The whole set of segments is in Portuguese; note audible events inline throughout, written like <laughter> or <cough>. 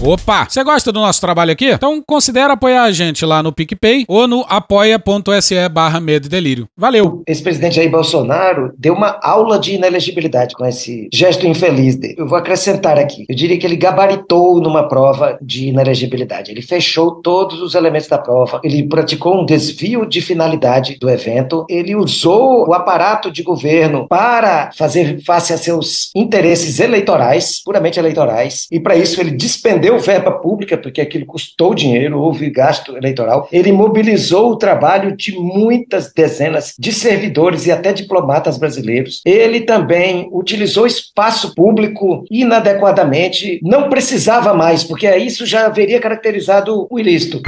Opa! Você gosta do nosso trabalho aqui? Então considere apoiar a gente lá no PicPay ou no apoia.se barra medo e delírio. Valeu! Esse presidente Jair Bolsonaro deu uma aula de inelegibilidade com esse gesto infeliz dele. Eu vou acrescentar aqui. Eu diria que ele gabaritou numa prova de inelegibilidade. Ele fechou todos os elementos da prova. Ele praticou um desvio de finalidade do evento. Ele usou o aparato de governo para fazer face a seus interesses eleitorais, puramente eleitorais. E para isso ele dispendeu deu verba pública, porque aquilo custou dinheiro, houve gasto eleitoral. Ele mobilizou o trabalho de muitas dezenas de servidores e até diplomatas brasileiros. Ele também utilizou espaço público inadequadamente, não precisava mais, porque isso já haveria caracterizado o ilícito.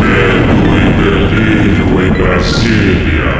Medo e em Brasília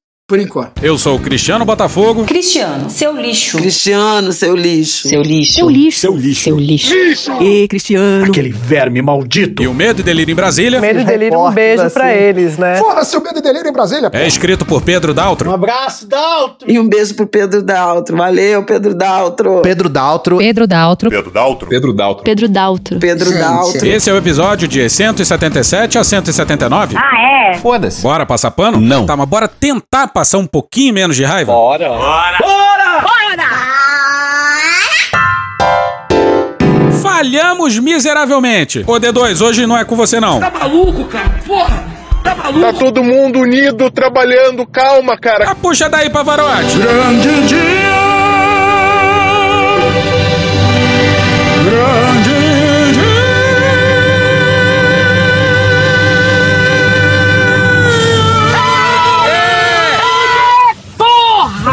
por enquanto. Eu sou o Cristiano Botafogo. Cristiano, seu lixo. Cristiano, seu lixo. Seu lixo. Seu lixo. Seu lixo. Seu lixo. lixo. E Cristiano. Aquele verme maldito. E o Medo e Delírio em Brasília. Medo e Delírio, um beijo assim. pra eles, né? Fora seu Medo e Delírio em Brasília. É escrito por Pedro Daltro. Um abraço, Daltro. E um beijo pro Pedro Daltro. Valeu, Pedro Daltro. Pedro Daltro. Pedro Daltro. Pedro Daltro. Pedro Daltro. Pedro Daltro. Pedro Daltro. Esse é o episódio de 177 a 179. Ah, é? Foda-se. Bora passar pano? Não. Tá, mas bora tentar passar um pouquinho menos de raiva? Bora! Bora! Bora! Bora! Falhamos miseravelmente. Ô D2, hoje não é com você não. Tá maluco, cara? Porra! Tá maluco? Tá todo mundo unido, trabalhando. Calma, cara. Ah, puxa daí, Pavarotti. Grande dia!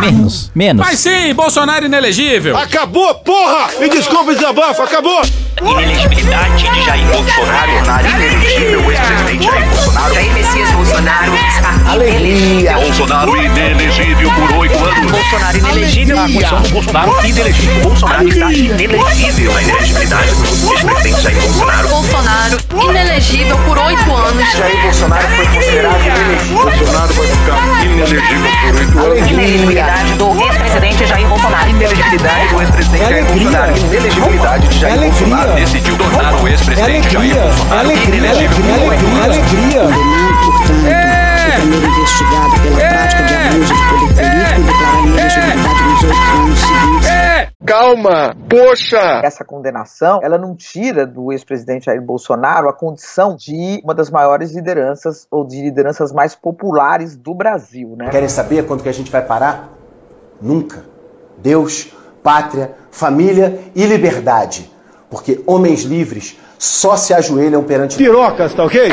Menos, menos. Mas sim, Bolsonaro inelegível. Acabou, porra! Me desculpe, desabafo, acabou! Inelegibilidade de Jair Bolsonaro. Inelegível o ex-presidente Jair Bolsonaro. Jair Messias Bolsonaro está Alegria. Bolsonaro inelegível por oito anos. Bolsonaro inelegível. Do Bolsonaro inelegível. Bolsonaro está inelegível. A inelegibilidade do ex-presidente Jair Bolsonaro. Bolsonaro inelegível por oito anos. Jair Bolsonaro foi considerado inelegível. Bolsonaro vai ficar inelegível por oito anos. Inelegibilidade do ex-presidente Jair Bolsonaro. Inelegibilidade do ex-presidente Jair Bolsonaro. Inelegibilidade de Jair Bolsonaro decidiu tornar o ex-presidente Jair Bolsonaro inelegível por Alegria! É! O primeiro investigado pela prática de abuso de poder político declarar inelegibilidade nos oito anos seguintes. Calma, poxa! Essa condenação, ela não tira do ex-presidente Jair Bolsonaro a condição de uma das maiores lideranças ou de lideranças mais populares do Brasil, né? Querem saber quando que a gente vai parar? Nunca. Deus, pátria, família e liberdade porque homens livres só se ajoelham perante pirocas, tá ok?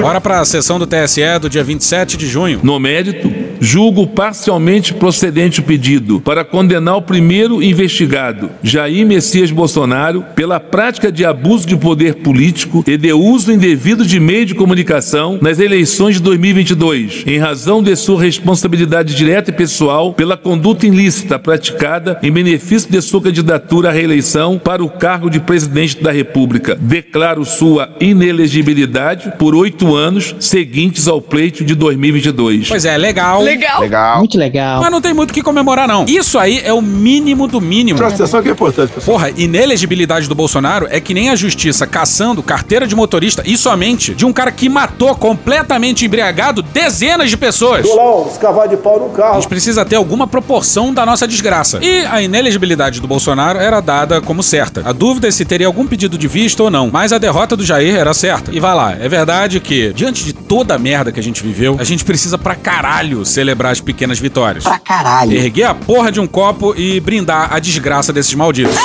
Bora para a sessão do TSE do dia 27 de junho. No mérito, julgo parcialmente procedente o pedido para condenar o primeiro investigado, Jair Messias Bolsonaro, pela prática de abuso de poder político e de uso indevido de meio de comunicação nas eleições de 2022, em razão de sua responsabilidade direta e pessoal pela conduta ilícita praticada em benefício de sua candidatura à reeleição para o cargo de presidente da República. Declaro sua inelegibilidade por oito anos seguintes ao pleito de 2022. Pois é, legal. Legal. Legal. Muito legal. Mas não tem muito o que comemorar, não. Isso aí é o mínimo do mínimo. Presta atenção que é importante, pessoal. Porra, inelegibilidade do Bolsonaro é que nem a justiça caçando carteira de motorista e somente de um cara que matou completamente embriagado dezenas de pessoas. Dou escavar de pau no A carro. gente precisa ter alguma proporção da nossa desgraça. E a inelegibilidade do Bolsonaro era dada como certa. A dúvida é se teria algum pedido de vista ou não. Mas a derrota do Jair era certa. E vai lá, é verdade que, diante de toda a merda que a gente viveu, a gente precisa pra caralho celebrar as pequenas vitórias. Pra caralho. Erguer a porra de um copo e brindar a desgraça desses malditos.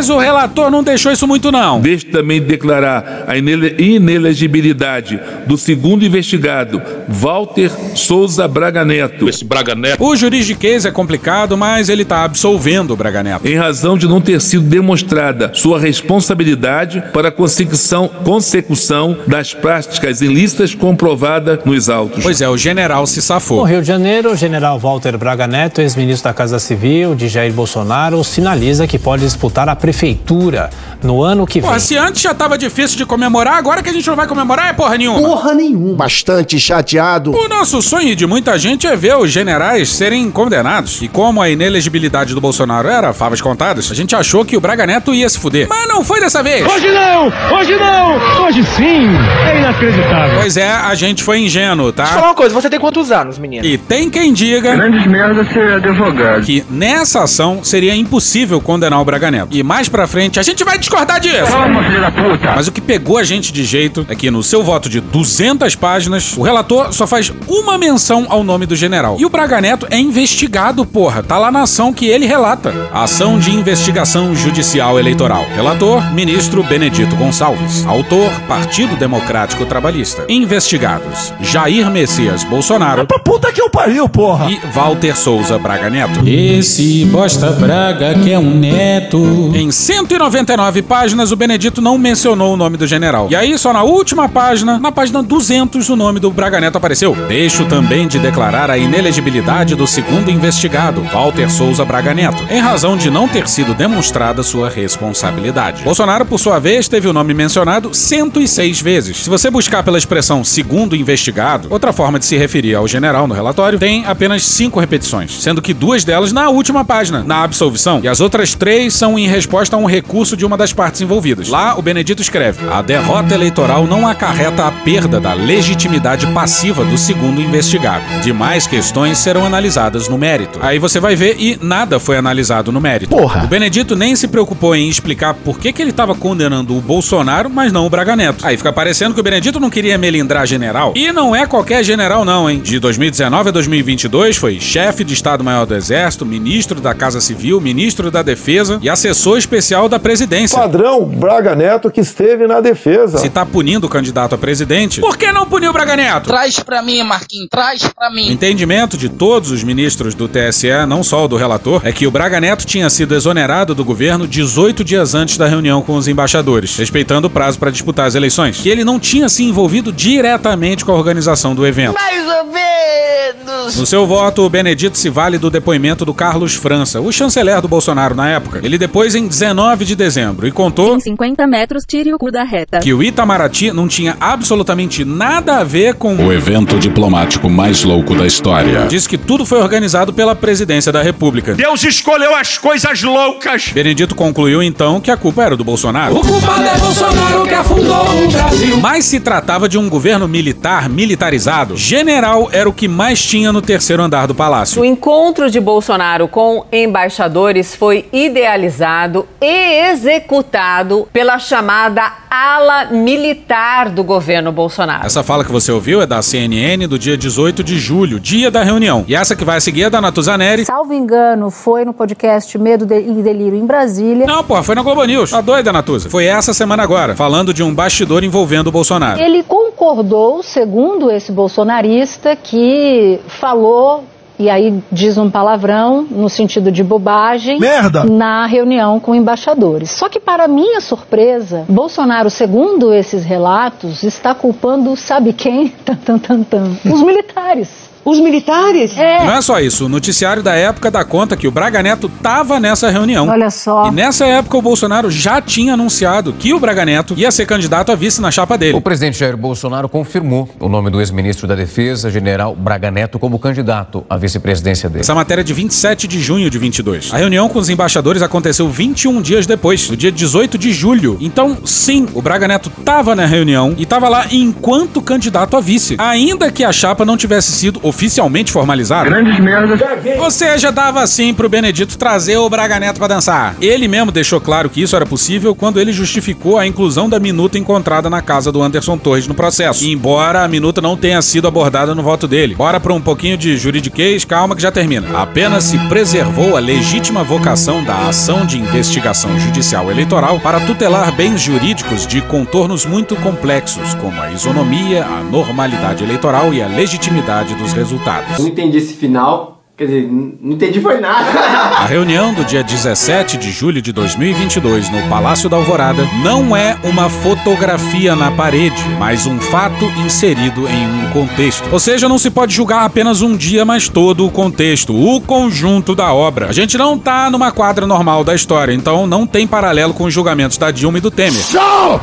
Mas o relator não deixou isso muito não. Deixe também de declarar a inele- inelegibilidade do segundo investigado, Walter Souza Braga Neto. Esse Braga Neto. O juridiquês é complicado, mas ele tá absolvendo o Braga Neto. Em razão de não ter sido demonstrada sua responsabilidade para a consecução, consecução das práticas ilícitas comprovadas nos autos. Pois é, o general se safou. No Rio de Janeiro, o general Walter Braga Neto, ex-ministro da Casa Civil de Jair Bolsonaro, sinaliza que pode disputar a prefeitura no ano que vem. Porra, se antes já tava difícil de comemorar, agora que a gente não vai comemorar é porra nenhuma. Porra nenhuma. Bastante chateado. O nosso sonho de muita gente é ver os generais serem condenados. E como a inelegibilidade do Bolsonaro era favas contadas, a gente achou que o Braga Neto ia se fuder. Mas não foi dessa vez. Hoje não! Hoje não! Hoje sim! É inacreditável. Pois é, a gente foi ingênuo, tá? Deixa eu falar uma coisa, você tem quantos anos, menino? E tem quem diga Grandes merda ser advogado. que nessa ação seria impossível condenar o Braga Neto. E mais pra frente a gente vai discordar disso. Calma, filho da puta! Mas o que pegou a gente de jeito é que no seu voto de 200 páginas, o relator só faz uma menção ao nome do general. E o Braga Neto é investigado, porra. Tá lá na ação que ele relata. Ação de investigação judicial eleitoral. Relator, ministro Benedito Gonçalves. Autor, Partido Democrático Trabalhista. Investigados, Jair Messias Bolsonaro Pra puta que eu pariu, porra! e Walter Souza Braga Neto. Esse bosta Braga que é um neto. Em 199 páginas, o Benedito não mencionou o nome do general. E aí, só na última página, na página 200, o nome do Braga Neto apareceu. Deixo também de declarar a inelegibilidade do segundo investigado, Walter Souza Braga Neto, em razão de não ter sido demonstrada sua responsabilidade. Bolsonaro, por sua vez, teve o nome mencionado 106 vezes. Se você buscar pela expressão segundo investigado, outra forma de se referir ao general no relatório, tem apenas cinco repetições, sendo que duas delas na última página, na absolvição, e as outras três são em resposta a um recurso de uma das partes envolvidas. Lá, o Benedito escreve: a derrota eleitoral não acarreta a perda da legitimidade passiva do segundo investigado. Demais questões serão analisadas no mérito. Aí você vai ver e nada foi analisado no mérito. Porra. O Benedito nem se preocupou em explicar por que, que ele estava condenando o Bolsonaro, mas não o Braga Neto. Aí fica parecendo que o Benedito não queria melindrar general. E não é qualquer general, não, hein? De 2019 a 2022 foi chefe de Estado-Maior do Exército, ministro da Casa Civil, ministro da Defesa e assessor especial da presidência. Padrão Braga Neto que esteve na defesa. Se tá punindo o candidato a presidente, por que não puniu o Braga Neto? Traz pra mim, Marquinhos, traz pra O mim. entendimento de todos os ministros do TSE, não só o do relator, é que o Braga Neto tinha sido exonerado do governo 18 dias antes da reunião com os embaixadores, respeitando o prazo para disputar as eleições, que ele não tinha se envolvido diretamente com a organização do evento. Mais ou menos. No seu voto, o Benedito se vale do depoimento do Carlos França, o chanceler do Bolsonaro na época. Ele depois em 19 de dezembro e contou Em 50 metros, tire o cu da reta. que o Itamaraty não tinha absolutamente nada a ver com O evento diplomático mais louco da história. Diz que tudo foi organizado pela presidência da República. Deus escolheu as coisas loucas! Benedito concluiu então que a culpa era do Bolsonaro. O culpado é Bolsonaro que afundou o Brasil! Mas se tratava de um governo militar militarizado, general era o que mais tinha no terceiro andar do palácio. O encontro de Bolsonaro com embaixadores foi idealizado e executado pela chamada ala militar do governo Bolsonaro. Essa fala que você ouviu é da CNN do dia 18 de julho, dia da reunião. E essa que vai a seguir é da Natuzaneri. Salvo engano, foi no podcast Medo de- e Delírio em Brasília. Não, porra, foi na Globo News. Tá doida, Natuza? Foi essa semana agora, falando de um bastidor envolvendo o Bolsonaro. Ele concordou, segundo esse bolsonarista, que falou, e aí diz um palavrão, no sentido de bobagem, Merda! na reunião com embaixadores. Só que, para minha surpresa, Bolsonaro, segundo esses relatos, está culpando, sabe quem? <laughs> Tan, tan, tan, tan. Os militares. Os militares? É. Não é só isso, o noticiário da época dá conta que o Braga Neto tava nessa reunião. Olha só. E nessa época o Bolsonaro já tinha anunciado que o Braga Neto ia ser candidato a vice na chapa dele. O presidente Jair Bolsonaro confirmou o nome do ex-ministro da Defesa, general Braga Neto, como candidato à vice-presidência dele. Essa matéria é de 27 de junho de 22. A reunião com os embaixadores aconteceu 21 dias depois, no dia 18 de julho. Então, sim, o Braga Neto tava na reunião e tava lá enquanto candidato a vice, ainda que a chapa não tivesse sido oficialmente formalizado? Grandes merdas. Ou seja, dava sim pro Benedito trazer o Braga Neto pra dançar. Ele mesmo deixou claro que isso era possível quando ele justificou a inclusão da minuta encontrada na casa do Anderson Torres no processo. Embora a minuta não tenha sido abordada no voto dele. Bora pra um pouquinho de juridiquês, calma que já termina. Apenas se preservou a legítima vocação da ação de investigação judicial eleitoral para tutelar bens jurídicos de contornos muito complexos, como a isonomia, a normalidade eleitoral e a legitimidade dos resultados. Não entendi esse final. Quer dizer, não entendi foi nada. <laughs> A reunião do dia 17 de julho de 2022 no Palácio da Alvorada não é uma fotografia na parede, mas um fato inserido em um contexto. Ou seja, não se pode julgar apenas um dia, mas todo o contexto, o conjunto da obra. A gente não tá numa quadra normal da história, então não tem paralelo com os julgamentos da Dilma e do Temer.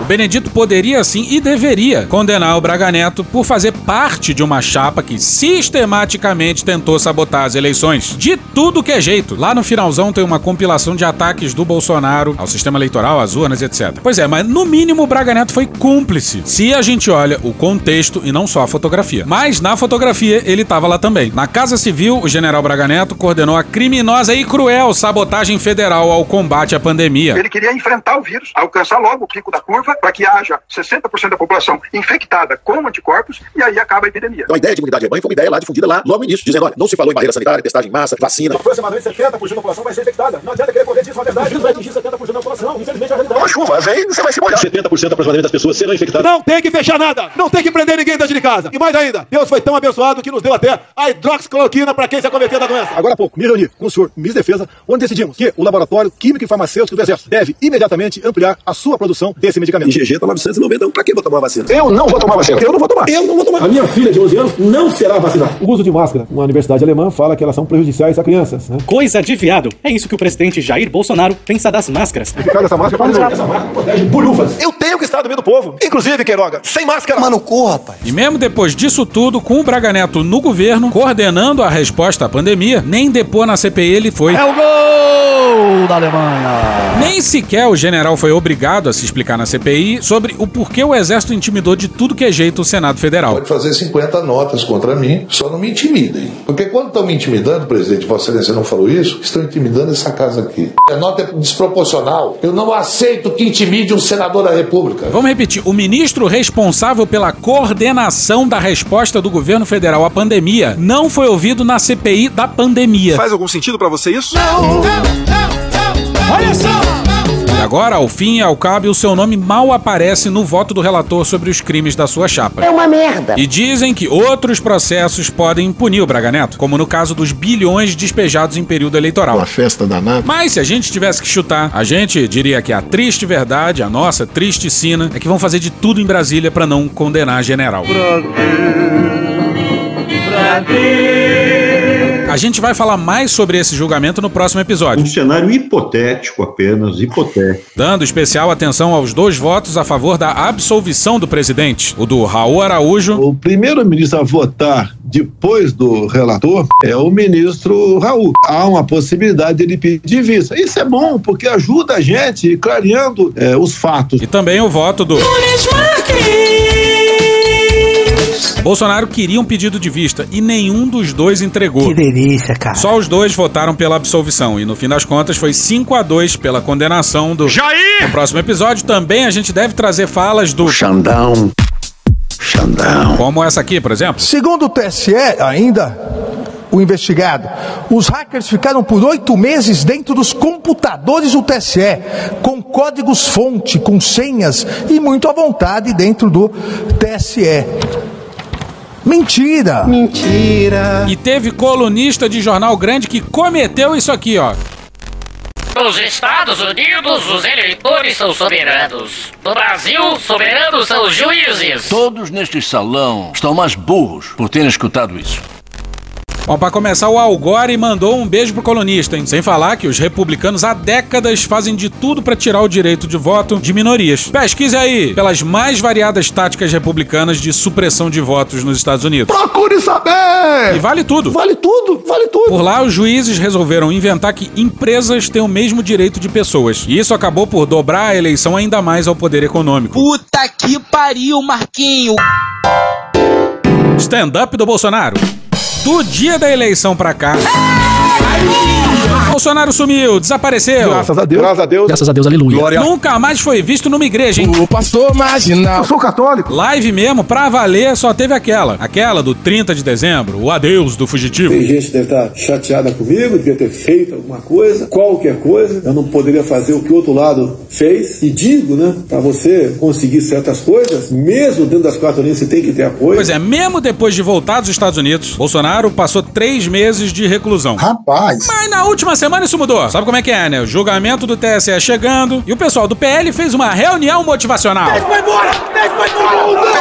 O Benedito poderia sim e deveria condenar o Braga Neto por fazer parte de uma chapa que sistematicamente tentou sabotar as eleições. De tudo que é jeito. Lá no finalzão tem uma compilação de ataques do Bolsonaro ao sistema eleitoral, às urnas, etc. Pois é, mas no mínimo o Braga Neto foi cúmplice. Se a gente olha o contexto e não só a fotografia. Mas na fotografia ele estava lá também. Na Casa Civil, o general Braga Neto coordenou a criminosa e cruel sabotagem federal ao combate à pandemia. Ele queria enfrentar o vírus, alcançar logo o pico da curva para que haja 60% da população infectada com anticorpos e aí acaba a epidemia. Então a ideia de imunidade rebanho foi uma ideia lá difundida lá logo no início, dizendo, olha, não se falou em barreira sanitária, testagem em massa, vacina. Aproximadamente 70% da população vai ser infectada. Não adianta querer correr disso, na verdade, não vai atingir 70% da população. Infelizmente, é a realidade. Uma chuva, vem, você vai se molhar. 70% aproximadamente das pessoas serão infectadas. Não tem que fechar nada. Não tem que prender ninguém dentro de casa. E mais ainda, Deus foi tão abençoado que nos deu até a hidroxicloroquina para quem se acometer da doença. Agora há pouco, me reuni com o senhor Ministro da Defesa, onde decidimos que o Laboratório Químico e Farmacêutico do Exército deve imediatamente ampliar a sua produção desse medicamento. IgG tá 990, então pra que vou tomar vacina? Eu não vou tomar vacina. Eu não vou tomar. Eu não vou tomar. A minha filha de 11 anos não será vacinada. O uso de máscara. Uma universidade alemã fala que elas são prejudiciais a crianças. Né? Coisa de viado. É isso que o presidente Jair Bolsonaro pensa das máscaras. Dessa máscara essa máscara protege bolhufas. Eu tenho que estar do meio do povo. Inclusive, Queiroga, sem máscara. Mano, corra, rapaz. E mesmo depois disso tudo, com o Braga Neto no governo, coordenando a resposta à pandemia, nem depor na CPI ele foi. É o gol da Alemanha. Nem sequer o general foi obrigado a se explicar na CPI sobre o porquê o exército intimidou de tudo que é jeito o Senado Federal. Pode fazer 50 notas contra mim, só não me intimidem. Porque quando estão me intimidando, presidente, Vossa Excelência não falou isso, estão intimidando essa casa aqui. A nota é desproporcional. Eu não aceito que intimide um senador da República. Vamos repetir: o ministro responsável pela coordenação da resposta do governo federal à pandemia não foi ouvido na CPI da pandemia. Faz algum sentido pra você isso? Olha só. E agora, ao fim e ao cabo, o seu nome mal aparece no voto do relator sobre os crimes da sua chapa. É uma merda. E dizem que outros processos podem punir o Braga Neto, como no caso dos bilhões despejados em período eleitoral. Uma festa danada. Mas se a gente tivesse que chutar, a gente diria que a triste verdade, a nossa triste sina, é que vão fazer de tudo em Brasília para não condenar general. A gente vai falar mais sobre esse julgamento no próximo episódio. Um cenário hipotético apenas, hipotético. Dando especial atenção aos dois votos a favor da absolvição do presidente, o do Raul Araújo. O primeiro-ministro a votar depois do relator é o ministro Raul. Há uma possibilidade dele pedir vista. Isso é bom, porque ajuda a gente clareando é, os fatos. E também o voto do. Bolsonaro queria um pedido de vista e nenhum dos dois entregou. Que delícia, cara. Só os dois votaram pela absolvição e no fim das contas foi 5 a 2 pela condenação do Jair. No próximo episódio também a gente deve trazer falas do Xandão. Xandão. Como essa aqui, por exemplo. Segundo o TSE, ainda, o investigado, os hackers ficaram por oito meses dentro dos computadores do TSE, com códigos-fonte, com senhas e muito à vontade dentro do TSE. Mentira! Mentira! E teve colunista de jornal grande que cometeu isso aqui, ó. Nos Estados Unidos, os eleitores são soberanos. No Brasil, soberanos são os juízes. Todos neste salão estão mais burros por terem escutado isso. Bom, pra começar, o Algore mandou um beijo pro colunista, hein? Sem falar que os republicanos há décadas fazem de tudo para tirar o direito de voto de minorias. Pesquise aí pelas mais variadas táticas republicanas de supressão de votos nos Estados Unidos. Procure saber! E vale tudo. Vale tudo, vale tudo. Por lá, os juízes resolveram inventar que empresas têm o mesmo direito de pessoas. E isso acabou por dobrar a eleição ainda mais ao poder econômico. Puta que pariu, Marquinho! Stand-up do Bolsonaro. Do dia da eleição pra cá. Bolsonaro sumiu, desapareceu. Graças a Deus. Graças a Deus. Graças a Deus, aleluia. Glória. Nunca mais foi visto numa igreja, hein? O pastor marginal. Eu sou católico. Live mesmo, pra valer, só teve aquela. Aquela do 30 de dezembro, o adeus do fugitivo. Tem gente que deve estar chateada comigo, devia ter feito alguma coisa, qualquer coisa. Eu não poderia fazer o que o outro lado fez. E digo, né, para você conseguir certas coisas, mesmo dentro das quatro linhas, você tem que ter apoio. Pois é, mesmo depois de voltar dos Estados Unidos, Bolsonaro passou três meses de reclusão. Rapaz. Mas na última semana isso mudou. Sabe como é que é, né? O julgamento do TSE chegando e o pessoal do PL fez uma reunião motivacional. Vai embora! Vai embora!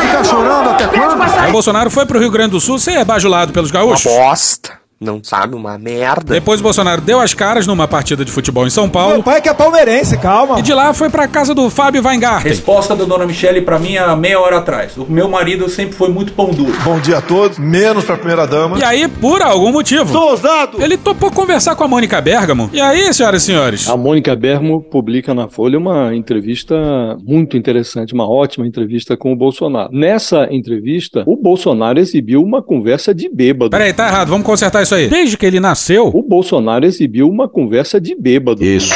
Ficar chorando até quando? O Bolsonaro foi pro Rio Grande do Sul ser bajulado pelos gaúchos. Bosta. Não sabe uma merda. Depois o Bolsonaro deu as caras numa partida de futebol em São Paulo. Meu pai que é palmeirense, calma. E de lá foi pra casa do Fábio Weingarten. Resposta da dona Michele pra mim há meia hora atrás. O meu marido sempre foi muito pão duro. Bom dia a todos, menos pra primeira dama. E aí, por algum motivo, Sou ousado. ele topou conversar com a Mônica Bergamo. E aí, senhoras e senhores? A Mônica Bergamo publica na Folha uma entrevista muito interessante, uma ótima entrevista com o Bolsonaro. Nessa entrevista, o Bolsonaro exibiu uma conversa de bêbado. Peraí, tá errado, vamos consertar isso aí. Desde que ele nasceu, O Bolsonaro exibiu uma conversa de bêbado. Isso.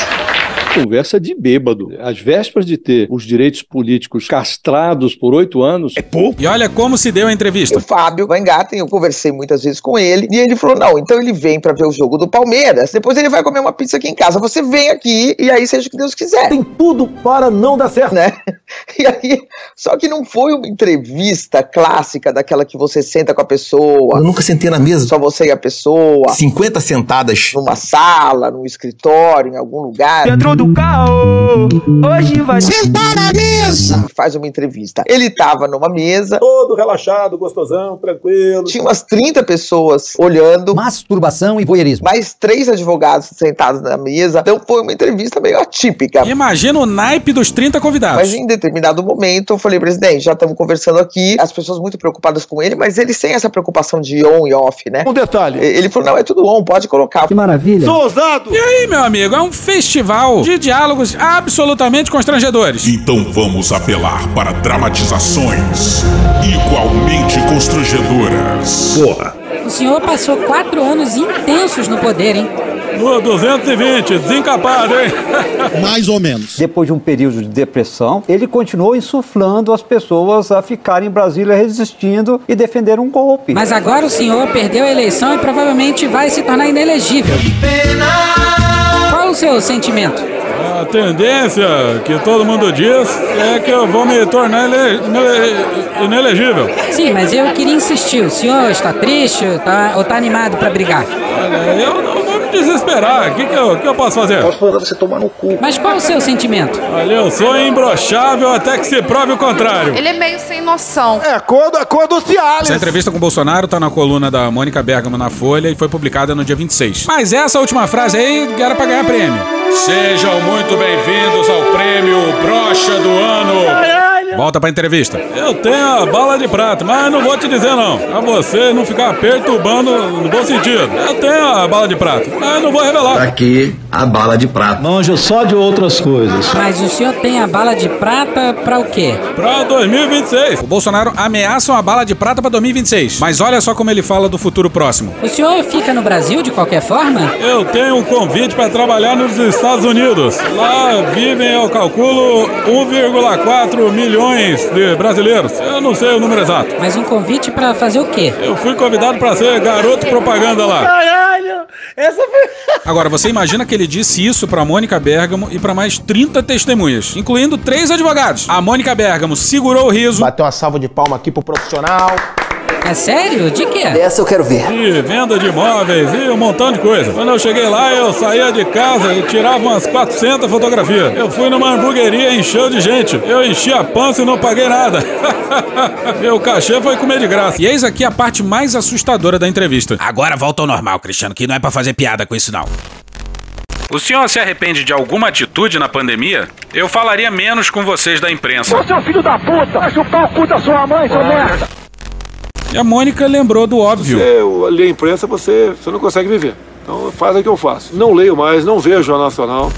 Conversa de bêbado. Às vésperas de ter os direitos políticos castrados por oito anos. É pouco. e olha como se deu a entrevista. O Fábio Weingarten, eu conversei muitas vezes com ele, e ele falou: não, então ele vem pra ver o jogo do Palmeiras, depois ele vai comer uma pizza aqui em casa. Você vem aqui e aí seja o que Deus quiser. Tem tudo para não dar certo. Né? <laughs> E aí, só que não foi uma entrevista clássica daquela que você senta com a pessoa. Eu nunca sentei na mesa. Só você e a pessoa. 50 sentadas. Numa sala, num escritório, em algum lugar. Dentro do carro, hoje vai sentar na mesa. Faz uma entrevista. Ele tava numa mesa. Todo relaxado, gostosão, tranquilo. Tinha umas 30 pessoas olhando. Masturbação e voyeurismo. Mais três advogados sentados na mesa. Então foi uma entrevista meio atípica. Imagina o naipe dos 30 convidados. Mas em determinado momento eu falei, presidente, já estamos conversando aqui, as pessoas muito preocupadas com ele, mas ele sem essa preocupação de on e off, né? Um detalhe. Ele falou, não, é tudo on, pode colocar. Que maravilha. Sou ousado. E aí, meu amigo, é um festival de diálogos absolutamente constrangedores. Então vamos apelar para dramatizações igualmente constrangedoras. Porra. O senhor passou quatro anos intensos no poder, hein? No 220, desencapado, hein? <laughs> Mais ou menos. Depois de um período de depressão, ele continuou insuflando as pessoas a ficarem em Brasília resistindo e defender um golpe. Mas agora o senhor perdeu a eleição e provavelmente vai se tornar inelegível. Qual o seu sentimento? A tendência que todo mundo diz é que eu vou me tornar ele- inele- inelegível. Sim, mas eu queria insistir. O senhor está triste tá, ou está animado para brigar? Olha, eu não desesperar. O que, que, eu, que eu posso fazer? Posso mandar você tomar no cu. Mas qual o seu sentimento? Olha, eu sou imbrochável até que se prove o contrário. Ele é meio sem noção. É a cor, a cor do Cialis. Essa entrevista com o Bolsonaro tá na coluna da Mônica Bergamo na Folha e foi publicada no dia 26. Mas essa última frase aí era pra ganhar prêmio. Sejam muito bem-vindos ao prêmio Brocha do Ano. Volta pra entrevista. Eu tenho a bala de prata, mas não vou te dizer não. Pra você não ficar perturbando no bom sentido. Eu tenho a bala de prata, mas não vou revelar. Aqui, a bala de prata. Manja só de outras coisas. Mas o senhor tem a bala de prata para o quê? Pra 2026. O Bolsonaro ameaça uma bala de prata pra 2026. Mas olha só como ele fala do futuro próximo. O senhor fica no Brasil de qualquer forma? Eu tenho um convite para trabalhar nos Estados Unidos. Lá vivem, eu calculo, 1,4 milhões de brasileiros. Eu não sei o número exato. Mas um convite para fazer o quê? Eu fui convidado para ser garoto propaganda lá. Essa foi. <laughs> Agora, você imagina que ele disse isso pra Mônica Bergamo e pra mais 30 testemunhas, incluindo três advogados. A Mônica Bergamo segurou o riso. Bateu uma salva de palma aqui pro profissional. É sério? De quê? Essa eu quero ver. De venda de imóveis e um montão de coisa. Quando eu cheguei lá, eu saía de casa e tirava umas 400 fotografias. Eu fui numa hamburgueria e encheu de gente. Eu enchi a pança e não paguei nada. <laughs> Meu cachê foi comer de graça. E eis aqui a parte mais assustadora da entrevista. Agora volta ao normal, Cristiano, que não é pra fazer piada com isso não. O senhor se arrepende de alguma atitude na pandemia? Eu falaria menos com vocês da imprensa. Você é o filho da puta! Vai chupar o cu da sua mãe, seu merda! E a Mônica lembrou do óbvio. Você lê a imprensa, você, você não consegue viver. Então faz o que eu faço. Não leio mais, não vejo a Nacional.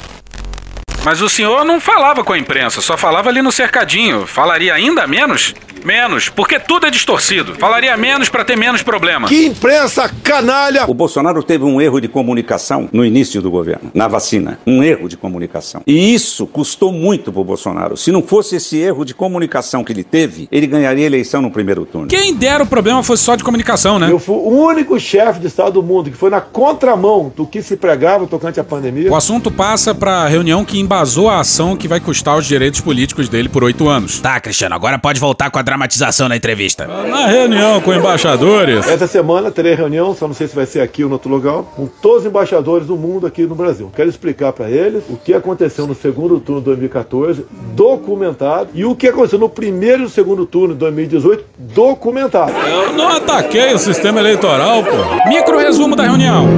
Mas o senhor não falava com a imprensa, só falava ali no cercadinho. Falaria ainda menos? Menos, porque tudo é distorcido. Falaria menos pra ter menos problema. Que imprensa canalha! O Bolsonaro teve um erro de comunicação no início do governo, na vacina. Um erro de comunicação. E isso custou muito pro Bolsonaro. Se não fosse esse erro de comunicação que ele teve, ele ganharia a eleição no primeiro turno. Quem dera o problema fosse só de comunicação, né? Eu fui o único chefe de Estado do mundo que foi na contramão do que se pregava tocante à pandemia. O assunto passa pra reunião que embasou a ação que vai custar os direitos políticos dele por oito anos. Tá, Cristiano, agora pode voltar com a dramatização na entrevista. Na reunião com embaixadores. Essa semana terei reunião, só não sei se vai ser aqui ou no outro lugar, com todos os embaixadores do mundo aqui no Brasil. Quero explicar para eles o que aconteceu no segundo turno de 2014, documentado, e o que aconteceu no primeiro e segundo turno de 2018, documentado. Eu não ataquei o sistema eleitoral, pô. Micro resumo da reunião.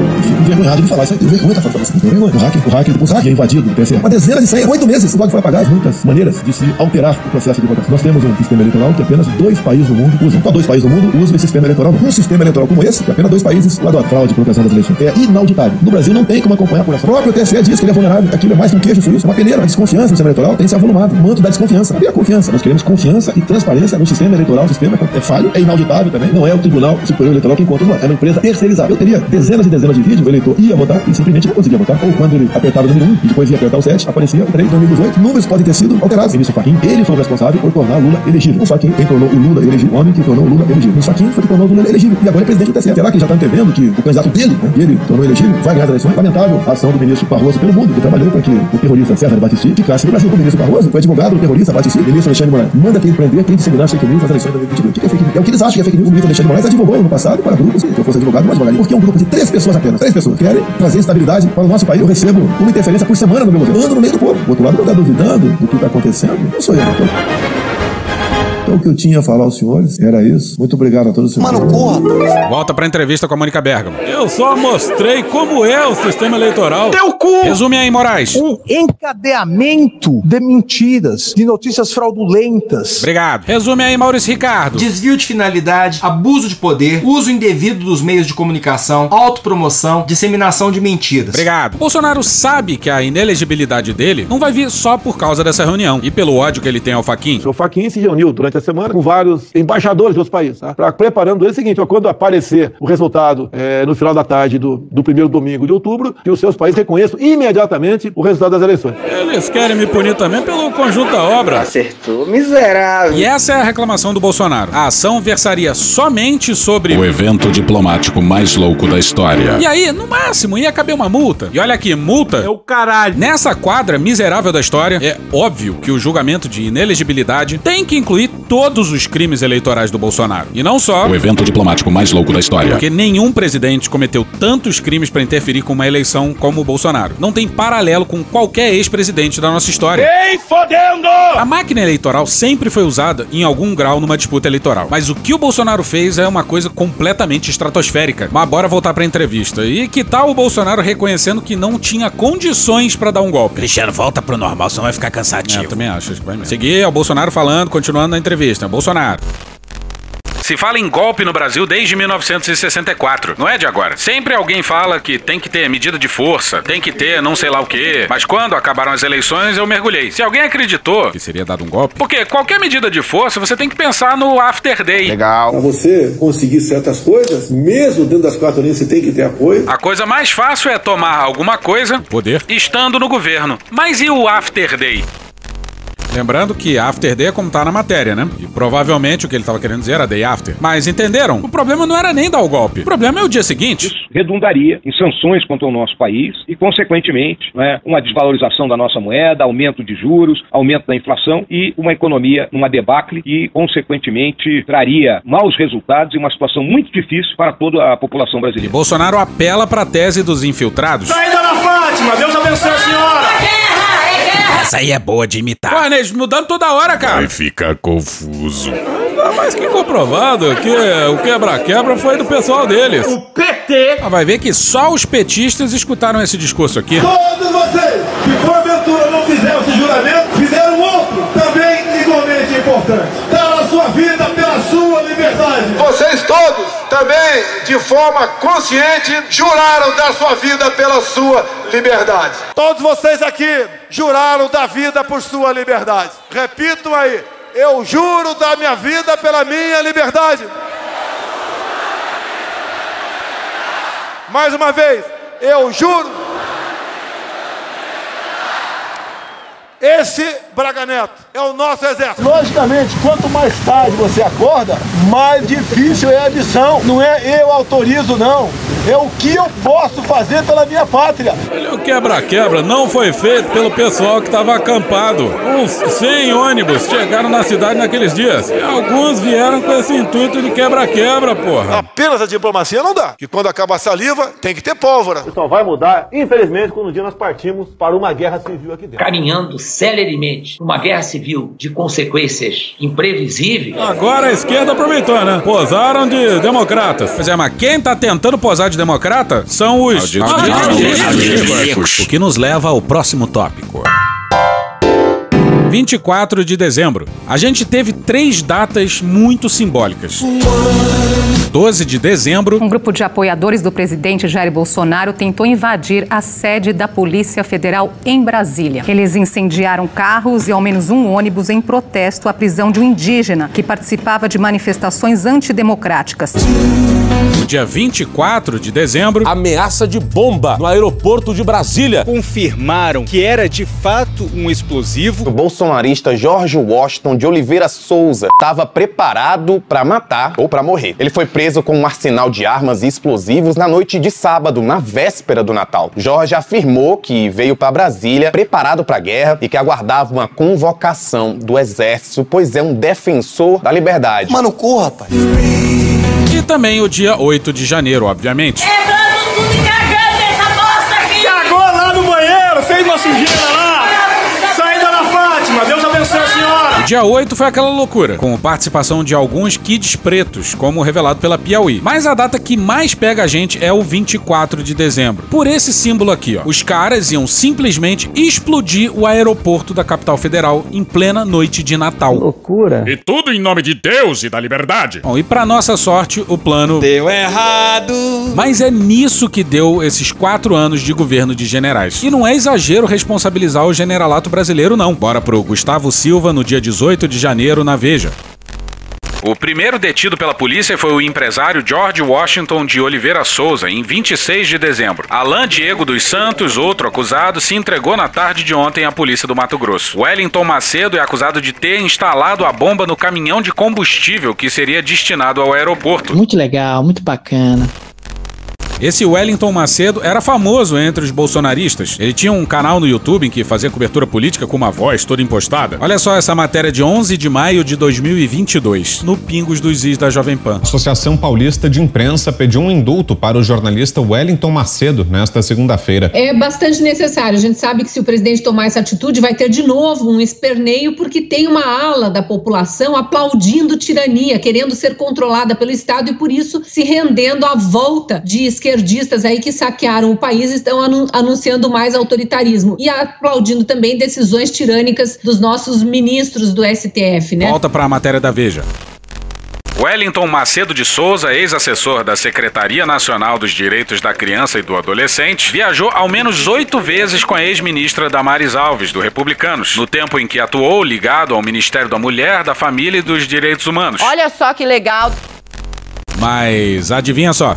Envergonhado de falar isso aí. Vergonha tá falando você. Vergonha. O hacker, o hacker, o hacker invadido o TSE. Uma dezena de senhas, oito meses. O blog foi apagado. Muitas maneiras de se alterar o processo de votação. Nós temos um sistema eleitoral que apenas dois países no mundo usam. Só dois países no mundo usam esse sistema eleitoral. Um sistema eleitoral como esse, que apenas dois países lá do fraude e colocação das eleições. É inauditável. No Brasil não tem como acompanhar por essa. O próprio TSE diz que ele é vulnerável. Aquilo é mais que um queijo suíço. Uma peneira. A desconfiança no sistema eleitoral tem se avolumado. O manto da desconfiança. Cadê a confiança? Nós queremos confiança e transparência no sistema eleitoral. O sistema é falho, é inauditável também. Não é o Tribunal Superior Eleitoral que encontra. É uma empresa terceirizada. Eu teria dezenas e dezenas de vídeos. O eleitor ia votar e simplesmente não conseguia votar. Ou quando ele apertava o número 1 e depois ia apertar o 7, aparecia 3 2018. Números podem ter sido alterados. Ministro Fachin, ele foi o responsável por tornar Lula elegível. O Fachin, quem tornou o Lula elegível. O homem que tornou o Lula elegível. O Fachin foi que tornou o Lula elegível. E agora é presidente do TSE. Será que já está entendendo que o candidato dele, né, que ele tornou elegível, vai ganhar as eleições? Lamentável a ação do ministro Barroso pelo mundo, que trabalhou para que o terrorista César Batisti ficasse no Brasil. O ministro Barroso foi advogado do terrorista Batisti. O ministro Alexandre Moraes manda quem prender, quem disseminar fake news nas eleições de 2022. O que é fake news? É o que eles acham que é fake news. O ministro Alexandre Moraes advogou no passado para grupos, se eu fosse advogado, não advogaria. Porque é um grupo de três pessoas apenas. Três pessoas querem trazer estabilidade para o nosso país. Eu recebo uma interferência por semana no meu governo. No meio do povo. O outro lado não está duvidando do que está acontecendo. Não sou eu, não. Então, o que eu tinha a falar aos senhores era isso. Muito obrigado a todos os senhores. Mano, porra! Volta pra entrevista com a Mônica Bergamo. Eu só mostrei como é o sistema eleitoral. Teu cu! Resume aí, Moraes. Um encadeamento de mentiras, de notícias fraudulentas. Obrigado. Resume aí, Maurício Ricardo. Desvio de finalidade, abuso de poder, uso indevido dos meios de comunicação, autopromoção, disseminação de mentiras. Obrigado. Bolsonaro sabe que a inelegibilidade dele não vai vir só por causa dessa reunião e pelo ódio que ele tem ao Faquin. O Faquin se reuniu durante a semana com vários embaixadores dos países, tá? Pra, preparando o seguinte, ó, quando aparecer o resultado é, no final da tarde do, do primeiro domingo de outubro, que os seus países reconheçam imediatamente o resultado das eleições. Eles querem me punir também pelo conjunto da obra. Acertou, miserável. E essa é a reclamação do Bolsonaro. A ação versaria somente sobre o evento diplomático mais louco da história. E aí, no máximo, ia caber uma multa. E olha aqui, multa é o caralho. Nessa quadra miserável da história, é óbvio que o julgamento de inelegibilidade tem que incluir todos os crimes eleitorais do Bolsonaro. E não só o evento diplomático mais louco da história. Porque nenhum presidente cometeu tantos crimes para interferir com uma eleição como o Bolsonaro. Não tem paralelo com qualquer ex-presidente da nossa história. Ei, fodendo! A máquina eleitoral sempre foi usada em algum grau numa disputa eleitoral. Mas o que o Bolsonaro fez é uma coisa completamente estratosférica. Mas bora voltar pra entrevista. E que tal o Bolsonaro reconhecendo que não tinha condições para dar um golpe? Cristiano, volta pro normal, senão vai ficar cansativo. É, eu também acho, acho que vai mesmo. Seguir é o Bolsonaro falando, continuando na entrevista. Bolsonaro. Se fala em golpe no Brasil desde 1964, não é de agora. Sempre alguém fala que tem que ter medida de força, tem que ter não sei lá o quê. Mas quando acabaram as eleições, eu mergulhei. Se alguém acreditou que seria dado um golpe, porque qualquer medida de força você tem que pensar no after day. Legal. Para você conseguir certas coisas, mesmo dentro das quatro linhas, você tem que ter apoio. A coisa mais fácil é tomar alguma coisa, poder, estando no governo. Mas e o after day? Lembrando que After Day é como tá na matéria, né? E provavelmente o que ele tava querendo dizer era Day After. Mas entenderam? O problema não era nem dar o golpe. O problema é o dia seguinte. Isso redundaria em sanções contra o nosso país e, consequentemente, né, uma desvalorização da nossa moeda, aumento de juros, aumento da inflação e uma economia numa debacle e, consequentemente, traria maus resultados e uma situação muito difícil para toda a população E brasileira. Bolsonaro apela pra tese dos infiltrados. Saída da Fátima, Deus abençoe a senhora! Essa aí é boa de imitar. Ué, Neide, mudando toda hora, cara. Vai ficar confuso. Tá mais que comprovado que o quebra-quebra foi do pessoal deles. O PT! Ah, vai ver que só os petistas escutaram esse discurso aqui. Todos vocês que porventura não fizeram esse juramento, fizeram outro também igualmente importante. Dar a sua vida. Vocês todos também, de forma consciente, juraram dar sua vida pela sua liberdade. Todos vocês aqui juraram dar vida por sua liberdade. Repitam aí. Eu juro dar minha vida pela minha liberdade. Mais uma vez, eu juro. Esse Braga Neto é o nosso exército. Logicamente, quanto mais tarde você acorda, mais difícil é a missão. Não é eu autorizo, não. É o que eu posso fazer pela minha pátria. O quebra-quebra não foi feito pelo pessoal que estava acampado. Uns 100 ônibus chegaram na cidade naqueles dias. E alguns vieram com esse intuito de quebra-quebra, porra. Apenas a diplomacia não dá. E quando acaba a saliva, tem que ter pólvora. Só vai mudar, infelizmente, quando um dia nós partimos para uma guerra civil aqui dentro. Caminhando celeremente uma guerra civil de consequências imprevisíveis. Agora a esquerda aproveitou, né? Posaram de democratas. Pois é, mas quem tá tentando posar de democrata são os... Malditos Malditos. O que nos leva ao próximo tópico. 24 de dezembro. A gente teve três datas muito simbólicas. 12 de dezembro. Um grupo de apoiadores do presidente Jair Bolsonaro tentou invadir a sede da Polícia Federal em Brasília. Eles incendiaram carros e ao menos um ônibus em protesto à prisão de um indígena que participava de manifestações antidemocráticas. Dia 24 de dezembro. Ameaça de bomba no aeroporto de Brasília. Confirmaram que era de fato um explosivo. O bolsonarista Jorge Washington de Oliveira Souza estava preparado para matar ou para morrer. Ele foi preso com um arsenal de armas e explosivos na noite de sábado, na véspera do Natal. Jorge afirmou que veio para Brasília preparado para a guerra e que aguardava uma convocação do exército, pois é um defensor da liberdade. Mano, corra, rapaz. E também o dia 8 de janeiro, obviamente. Cagou lá no banheiro, fez uma sujeira lá. Saída da Fátima, Deus abençoe a senhora. O dia 8 foi aquela loucura, com participação de alguns kids pretos, como revelado pela Piauí. Mas a data que mais pega a gente é o 24 de dezembro. Por esse símbolo aqui, ó. Os caras iam simplesmente explodir o aeroporto da capital federal em plena noite de Natal. Loucura. E tudo em nome de Deus e da liberdade. Bom, e pra nossa sorte, o plano deu errado. Mas é nisso que deu esses quatro anos de governo de generais. E não é exagero responsabilizar o generalato brasileiro, não. Bora pro Gustavo Silva no dia 18 de janeiro na Veja. O primeiro detido pela polícia foi o empresário George Washington de Oliveira Souza, em 26 de dezembro. Alain Diego dos Santos, outro acusado, se entregou na tarde de ontem à polícia do Mato Grosso. Wellington Macedo é acusado de ter instalado a bomba no caminhão de combustível que seria destinado ao aeroporto. Muito legal, muito bacana. Esse Wellington Macedo era famoso entre os bolsonaristas. Ele tinha um canal no YouTube em que fazia cobertura política com uma voz toda impostada. Olha só essa matéria de 11 de maio de 2022, no Pingos dos Is da Jovem Pan. A Associação Paulista de Imprensa pediu um indulto para o jornalista Wellington Macedo nesta segunda-feira. É bastante necessário. A gente sabe que se o presidente tomar essa atitude, vai ter de novo um esperneio, porque tem uma ala da população aplaudindo tirania, querendo ser controlada pelo Estado e por isso se rendendo à volta de esquerdistas aí que saquearam o país estão anu anunciando mais autoritarismo e aplaudindo também decisões tirânicas dos nossos ministros do STF, né? Volta para a matéria da Veja. Wellington Macedo de Souza, ex-assessor da Secretaria Nacional dos Direitos da Criança e do Adolescente, viajou ao menos oito vezes com a ex-ministra Damares Alves, do Republicanos, no tempo em que atuou ligado ao Ministério da Mulher, da Família e dos Direitos Humanos. Olha só que legal. Mas adivinha só.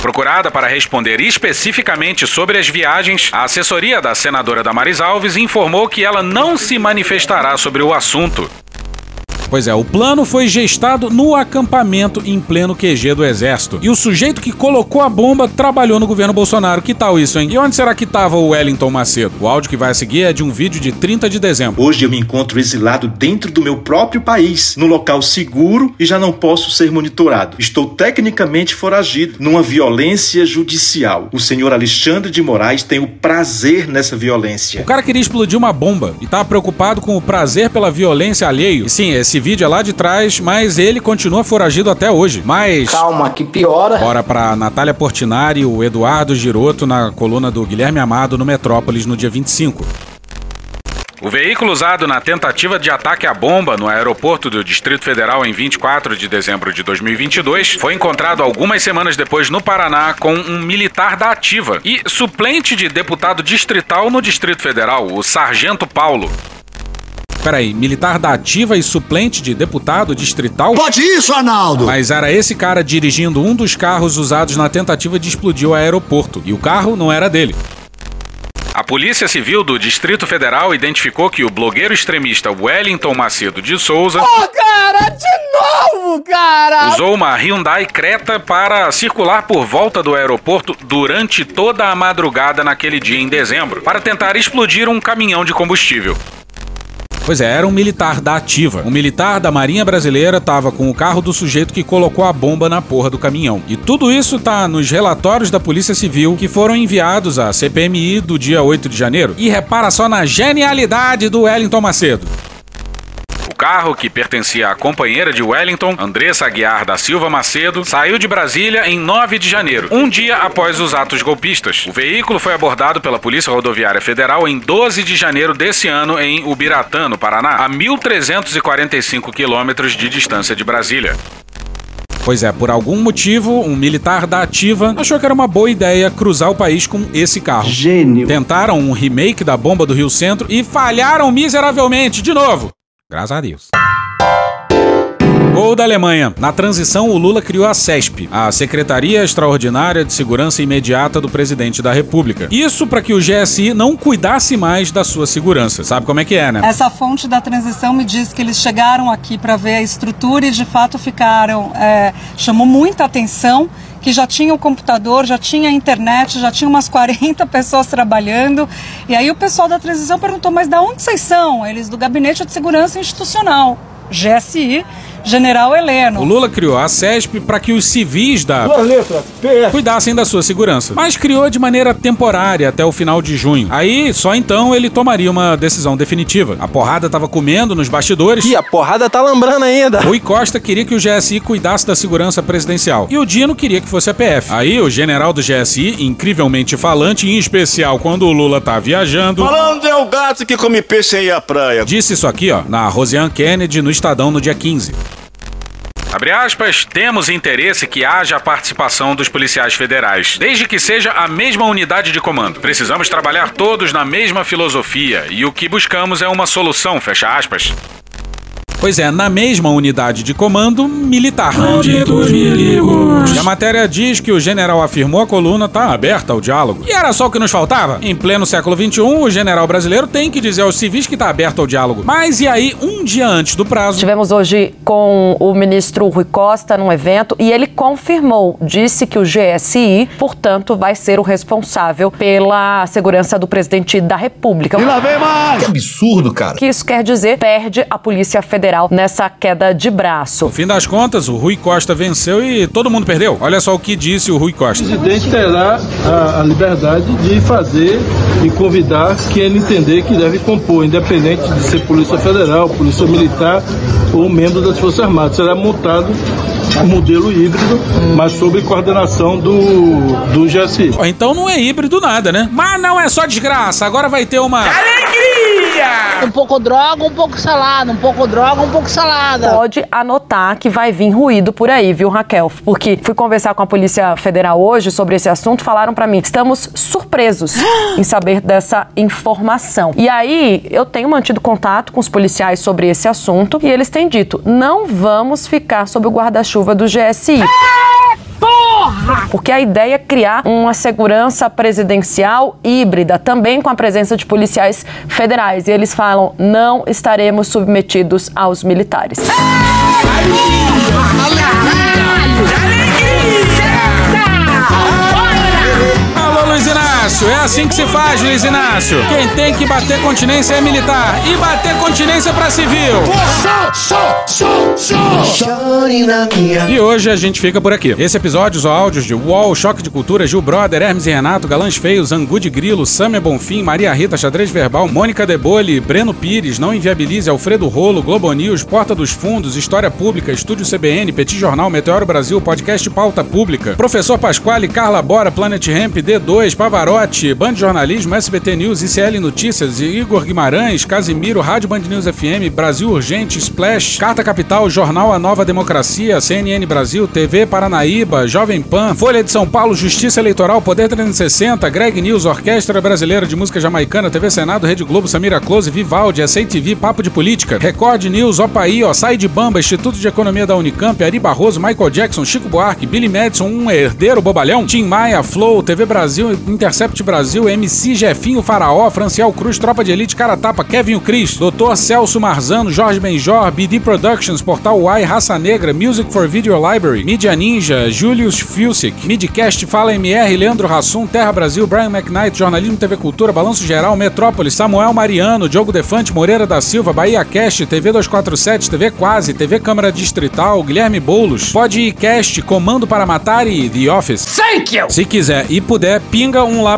Procurada para responder especificamente sobre as viagens, a assessoria da senadora Damares Alves informou que ela não se manifestará sobre o assunto. Pois é, o plano foi gestado no acampamento em pleno QG do Exército. E o sujeito que colocou a bomba trabalhou no governo Bolsonaro. Que tal isso, hein? E onde será que estava o Wellington Macedo? O áudio que vai seguir é de um vídeo de 30 de dezembro. Hoje eu me encontro exilado dentro do meu próprio país, num local seguro e já não posso ser monitorado. Estou tecnicamente foragido numa violência judicial. O senhor Alexandre de Moraes tem o prazer nessa violência. O cara queria explodir uma bomba e estava preocupado com o prazer pela violência alheio. E sim, esse vídeo é lá de trás, mas ele continua foragido até hoje. Mas. Calma, que piora. Bora pra Natália Portinari e o Eduardo Giroto na coluna do Guilherme Amado no Metrópolis no dia 25. O veículo usado na tentativa de ataque à bomba no aeroporto do Distrito Federal em 24 de dezembro de 2022 foi encontrado algumas semanas depois no Paraná com um militar da ativa e suplente de deputado distrital no Distrito Federal, o Sargento Paulo. Peraí, militar da ativa e suplente de deputado distrital? Pode isso, Arnaldo! Mas era esse cara dirigindo um dos carros usados na tentativa de explodir o aeroporto. E o carro não era dele. A Polícia Civil do Distrito Federal identificou que o blogueiro extremista Wellington Macedo de Souza. Oh, cara, de novo, cara! Usou uma Hyundai Creta para circular por volta do aeroporto durante toda a madrugada naquele dia em dezembro, para tentar explodir um caminhão de combustível. Pois é, era um militar da ativa. Um militar da Marinha Brasileira tava com o carro do sujeito que colocou a bomba na porra do caminhão. E tudo isso tá nos relatórios da Polícia Civil que foram enviados à CPMI do dia 8 de janeiro. E repara só na genialidade do Wellington Macedo. O carro, que pertencia à companheira de Wellington, Andressa Aguiar da Silva Macedo, saiu de Brasília em 9 de janeiro, um dia após os atos golpistas. O veículo foi abordado pela Polícia Rodoviária Federal em 12 de janeiro desse ano em Ubiratã, no Paraná, a 1.345 quilômetros de distância de Brasília. Pois é, por algum motivo, um militar da ativa achou que era uma boa ideia cruzar o país com esse carro. Gênio. Tentaram um remake da bomba do Rio Centro e falharam miseravelmente de novo. Graças a Deus. Gol da Alemanha. Na transição, o Lula criou a CESP, a Secretaria Extraordinária de Segurança Imediata do Presidente da República. Isso para que o GSI não cuidasse mais da sua segurança. Sabe como é que é, né? Essa fonte da transição me diz que eles chegaram aqui para ver a estrutura e de fato ficaram. É, chamou muita atenção que já tinha o computador, já tinha a internet, já tinha umas 40 <laughs> pessoas trabalhando. E aí o pessoal da transição perguntou: mas da onde vocês são? Eles do Gabinete de Segurança Institucional, GSI. General Heleno. O Lula criou a CESP para que os civis da letras, PS. cuidassem da sua segurança, mas criou de maneira temporária até o final de junho. Aí, só então ele tomaria uma decisão definitiva. A porrada tava comendo nos bastidores. E a porrada tá lambrando ainda. Rui Costa queria que o GSI cuidasse da segurança presidencial. E o Dino queria que fosse a PF. Aí o general do GSI, incrivelmente falante, em especial quando o Lula tá viajando. Falando é o gato que come peixe aí à praia. Disse isso aqui, ó, na Rosiane Kennedy no Estadão no dia 15. Abre aspas, temos interesse que haja a participação dos policiais federais, desde que seja a mesma unidade de comando. Precisamos trabalhar todos na mesma filosofia e o que buscamos é uma solução, fecha aspas. Pois é, na mesma unidade de comando militar. E a matéria diz que o general afirmou a coluna tá aberta ao diálogo. E era só o que nos faltava? Em pleno século XXI, o general brasileiro tem que dizer aos civis que tá aberto ao diálogo. Mas e aí, um dia antes do prazo? Tivemos hoje com o ministro Rui Costa num evento e ele confirmou, disse que o GSI, portanto, vai ser o responsável pela segurança do presidente da República. E lá vem mais! Que absurdo, cara. O que isso quer dizer? Perde a Polícia Federal nessa queda de braço. No fim das contas, o Rui Costa venceu e todo mundo perdeu. Olha só o que disse o Rui Costa. O presidente terá a, a liberdade de fazer e convidar quem ele entender que deve compor, independente de ser Polícia Federal, Polícia Militar ou membro das Forças Armadas. Será montado um modelo híbrido, mas sob coordenação do, do GSI. Então não é híbrido nada, né? Mas não é só desgraça, agora vai ter uma... Alegria! Um pouco droga, um pouco salada, um pouco droga, um pouco salada. Pode anotar que vai vir ruído por aí, viu, Raquel? Porque fui conversar com a Polícia Federal hoje sobre esse assunto, falaram para mim, estamos surpresos em saber dessa informação. E aí, eu tenho mantido contato com os policiais sobre esse assunto e eles têm dito, não vamos ficar sob o guarda-chuva do GSI. Porra! Porque a ideia é criar uma segurança presidencial híbrida, também com a presença de policiais federais. E eles falam: não estaremos submetidos aos militares. Alô, Inácio, é assim que se faz, Luiz Inácio. Quem tem que bater continência é militar e bater continência pra civil. E hoje a gente fica por aqui. Esse episódio, os áudios de UOL, Choque de Cultura, Gil Brother, Hermes e Renato, Galãs Feios, Angu de Grilo, Samia Bonfim, Maria Rita, Xadrez Verbal, Mônica Debole, Breno Pires, Não Inviabilize, Alfredo Rolo, Globo News, Porta dos Fundos, História Pública, Estúdio CBN, Petit Jornal, Meteoro Brasil, Podcast Pauta Pública, Professor Pasquale, Carla Bora, Planet Ramp, D2, Pavarotti, Hot, Band Jornalismo, SBT News, ICL Notícias, Igor Guimarães, Casimiro, Rádio Band News FM, Brasil Urgente, Splash, Carta Capital, Jornal A Nova Democracia, CNN Brasil, TV Paranaíba, Jovem Pan, Folha de São Paulo, Justiça Eleitoral, Poder 360, Greg News, Orquestra Brasileira de Música Jamaicana, TV Senado, Rede Globo, Samira Close, Vivaldi, TV, Papo de Política, Record News, Opaí, Sai de Bamba, Instituto de Economia da Unicamp, Ari Barroso, Michael Jackson, Chico Buarque, Billy Madison, um herdeiro bobalhão, Tim Maia, Flow, TV Brasil, Intercept Brasil, MC Jefinho Faraó, Franciel Cruz, Tropa de Elite, Cara Tapa, Kevin o Cris, Dr. Celso Marzano, Jorge Benjor, BD Productions, Portal Y, Raça Negra, Music for Video Library, Media Ninja, Julius Filsic, Midcast, Fala MR, Leandro Rassum, Terra Brasil, Brian McKnight, Jornalismo TV Cultura, Balanço Geral, Metrópolis, Samuel Mariano, Diogo Defante, Moreira da Silva, Bahia Cast, TV 247, TV Quase, TV Câmara Distrital, Guilherme Boulos, Podcast, Comando para Matar e The Office. Thank you! Se quiser e puder, pinga um lá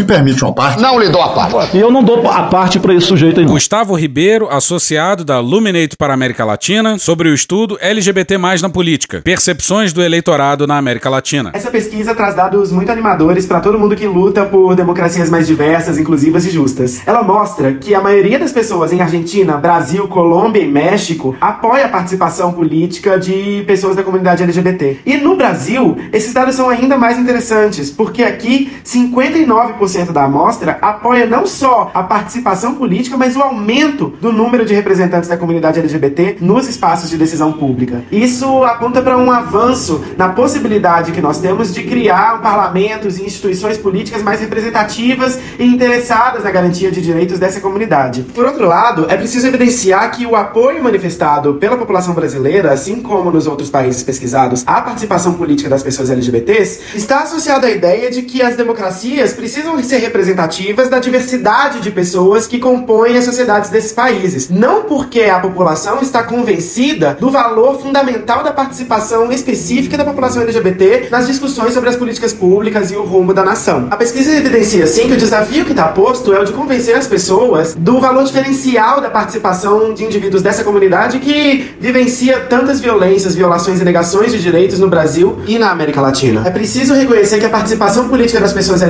Me permite uma parte? Não lhe dou a parte. E eu não dou a parte para esse sujeito aí. Não. Gustavo Ribeiro, associado da Luminate para a América Latina, sobre o estudo LGBT na política, percepções do eleitorado na América Latina. Essa pesquisa traz dados muito animadores para todo mundo que luta por democracias mais diversas, inclusivas e justas. Ela mostra que a maioria das pessoas em Argentina, Brasil, Colômbia e México apoia a participação política de pessoas da comunidade LGBT. E no Brasil, esses dados são ainda mais interessantes, porque aqui 59% da amostra apoia não só a participação política, mas o aumento do número de representantes da comunidade LGBT nos espaços de decisão pública. Isso aponta para um avanço na possibilidade que nós temos de criar parlamentos e instituições políticas mais representativas e interessadas na garantia de direitos dessa comunidade. Por outro lado, é preciso evidenciar que o apoio manifestado pela população brasileira, assim como nos outros países pesquisados, à participação política das pessoas LGBTs, está associado à ideia de que as democracias precisam ser representativas da diversidade de pessoas que compõem as sociedades desses países. Não porque a população está convencida do valor fundamental da participação específica da população LGBT nas discussões sobre as políticas públicas e o rumo da nação. A pesquisa evidencia, sim, que o desafio que está posto é o de convencer as pessoas do valor diferencial da participação de indivíduos dessa comunidade que vivencia tantas violências, violações e negações de direitos no Brasil e na América Latina. É preciso reconhecer que a participação política das pessoas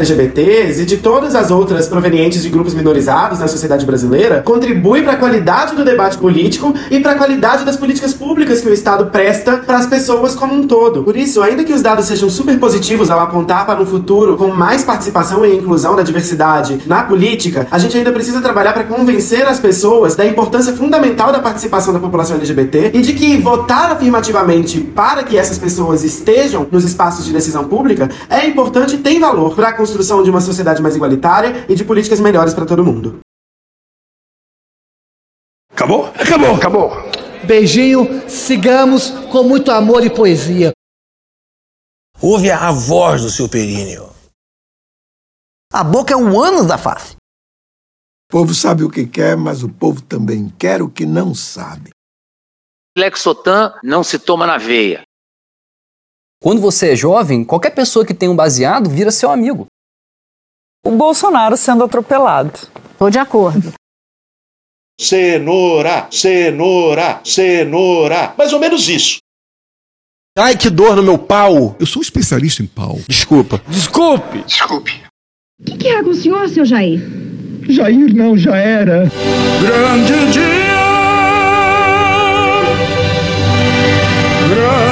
E de todas as outras provenientes de grupos minorizados na sociedade brasileira contribui para a qualidade do debate político e para a qualidade das políticas públicas que o Estado presta para as pessoas como um todo. Por isso, ainda que os dados sejam super positivos ao apontar para um futuro com mais participação e inclusão da diversidade na política, a gente ainda precisa trabalhar para convencer as pessoas da importância fundamental da participação da população LGBT e de que votar afirmativamente para que essas pessoas estejam nos espaços de decisão pública é importante e tem valor para a construção de uma sociedade mais igualitária e de políticas melhores para todo mundo. Acabou? Acabou. Acabou. Beijinho, sigamos com muito amor e poesia. Ouve a voz do seu períneo. A boca é um ânus da face. O povo sabe o que quer, mas o povo também quer o que não sabe. Lexotan não se toma na veia. Quando você é jovem, qualquer pessoa que tem um baseado vira seu amigo. O Bolsonaro sendo atropelado. Tô de acordo. Cenoura, cenoura, cenoura. Mais ou menos isso. Ai, que dor no meu pau! Eu sou um especialista em pau. Desculpa. Desculpe. Desculpe. O que, que é com o senhor, seu Jair? Jair não, já era. Grande dia! Grande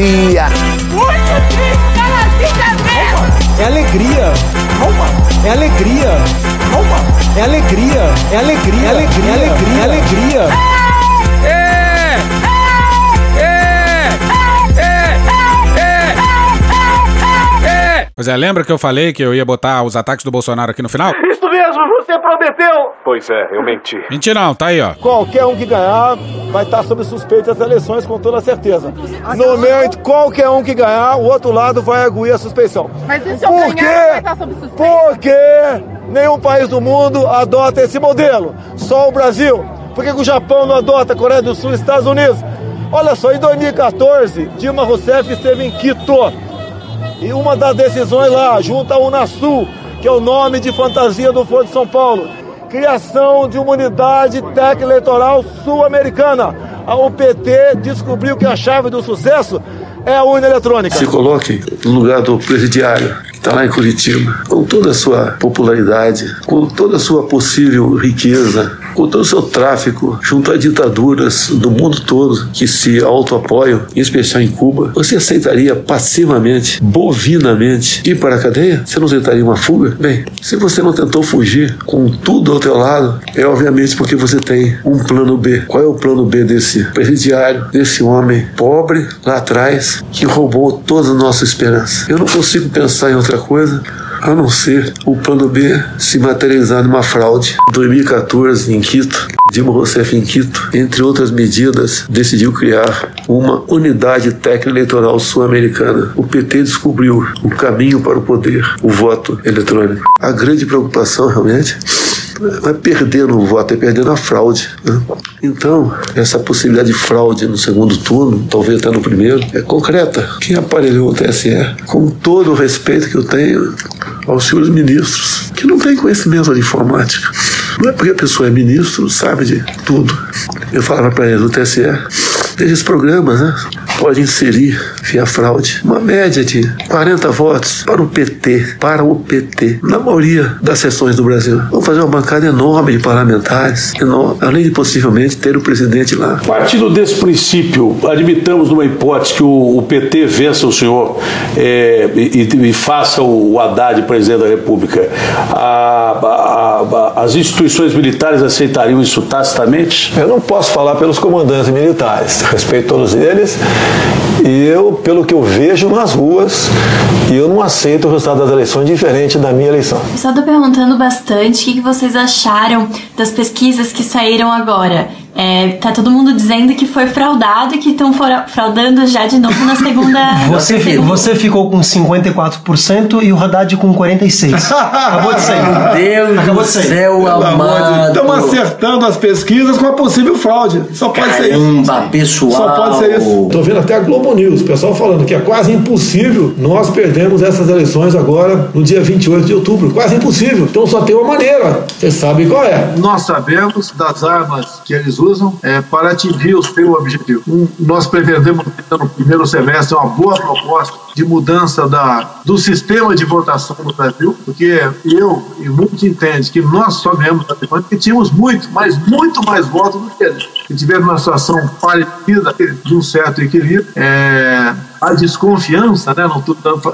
Alegria. Muito triste vida mesmo! É alegria. É alegria. É alegria, é alegria, é alegria, é alegria, é alegria. É! Pois é, lembra que eu falei que eu ia botar os ataques do Bolsonaro aqui no final? <laughs> Isso mesmo, você prometeu. Pois é, eu menti. Menti não, tá aí, ó. Qualquer um que ganhar vai estar sob suspeita das eleições, com toda certeza. No momento, qualquer um que ganhar, o outro lado vai arguir a suspeição. Mas e se eu Por ganhar, quê? vai estar sob suspeita? Porque nenhum país do mundo adota esse modelo. Só o Brasil. Por que, que o Japão não adota a Coreia do Sul e Estados Unidos? Olha só, em 2014, Dilma Rousseff esteve em Quito. E uma das decisões lá, junto à Unasul, que é o nome de fantasia do Foro de São Paulo, criação de uma unidade técnica eleitoral sul-americana. A UPT descobriu que a chave do sucesso é a urna eletrônica. Se coloque no lugar do presidiário, está lá em Curitiba, com toda a sua popularidade, com toda a sua possível riqueza, com todo o seu tráfico, junto a ditaduras do mundo todo que se autoapoiam, em especial em Cuba, você aceitaria passivamente, bovinamente, ir para a cadeia? Você não tentaria uma fuga? Bem, se você não tentou fugir com tudo ao teu lado, é obviamente porque você tem um plano B. Qual é o plano B desse presidiário, desse homem pobre lá atrás, que roubou toda a nossa esperança? Eu não consigo pensar em outra coisa a não ser o plano B se materializar numa fraude. Em 2014, em Quito, Dilma Rousseff em Quito, entre outras medidas, decidiu criar uma unidade técnica eleitoral sul-americana. O PT descobriu o caminho para o poder, o voto eletrônico. A grande preocupação realmente vai perdendo o voto, é perdendo a fraude. né? Então, essa possibilidade de fraude no segundo turno, talvez até no primeiro, é concreta. Quem aparelhou o TSE, com todo o respeito que eu tenho aos senhores ministros, que não têm conhecimento de informática. Não é porque a pessoa é ministro, sabe de tudo. Eu falava para eles, o TSE, esses programas, né? Pode inserir, via fraude, uma média de 40 votos para o PT, para o PT, na maioria das sessões do Brasil. Vamos fazer uma bancada enorme de parlamentares, enorme, além de possivelmente ter o presidente lá. Partindo desse princípio, admitamos numa hipótese que o, o PT vença o senhor é, e, e faça o, o Haddad presidente da República. A- a- a- as instituições militares aceitariam isso tacitamente? Eu não posso falar pelos comandantes militares, respeito todos eles. E eu, pelo que eu vejo nas ruas, eu não aceito o resultado das eleições diferente da minha eleição. Pessoal tá perguntando bastante o que vocês acharam das pesquisas que saíram agora. É, tá todo mundo dizendo que foi fraudado e que estão fraudando já de novo na segunda. <laughs> Você, segunda. você ficou com 54% e o Haddad com 46%. Acabou de sair. Meu Deus Acabou de sair. céu amado. Estamos acertando as pesquisas com a possível fraude. Só pode ser isso. Caramba, pessoal. Só pode ser isso. Tô vendo até a Globo News, o pessoal falando que é quase impossível nós perdermos essas eleições agora no dia 28 de outubro. Quase impossível. Então só tem uma maneira. Vocês sabem qual é. Nós sabemos das armas que eles usam é, para atingir o seu objetivo. Um, nós pretendemos ter no primeiro semestre uma boa proposta de mudança da, do sistema de votação no Brasil, porque eu e muitos entendem que nós só ganhamos a eleição porque tínhamos muito, mas muito mais votos do que eles. E tivemos uma situação parecida de um certo equilíbrio. É, a desconfiança, né? não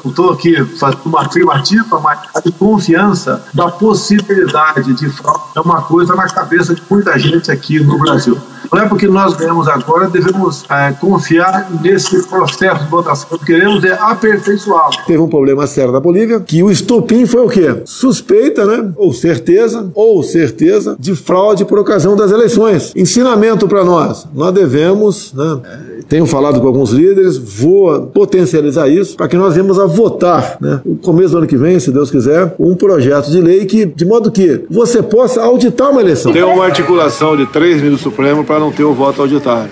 estou aqui fazendo uma afirmativa, mas a desconfiança da possibilidade de fraude é uma coisa na cabeça de muita gente aqui no Brasil. Não é porque nós ganhamos agora, devemos é, confiar nesse processo de votação. Que queremos é aperfeiçoá-lo. Teve um problema sério na Bolívia, que o estopim foi o quê? Suspeita, né? Ou certeza, ou certeza de fraude por ocasião das eleições. Ensinamento para nós. Nós devemos, né? Tenho falado com alguns líderes, vou potencializar isso para que nós venhamos a votar, né? No começo do ano que vem, se Deus quiser, um projeto de lei que, de modo que você possa auditar uma eleição. Tem uma articulação de três ministros Supremo para não ter o voto auditário.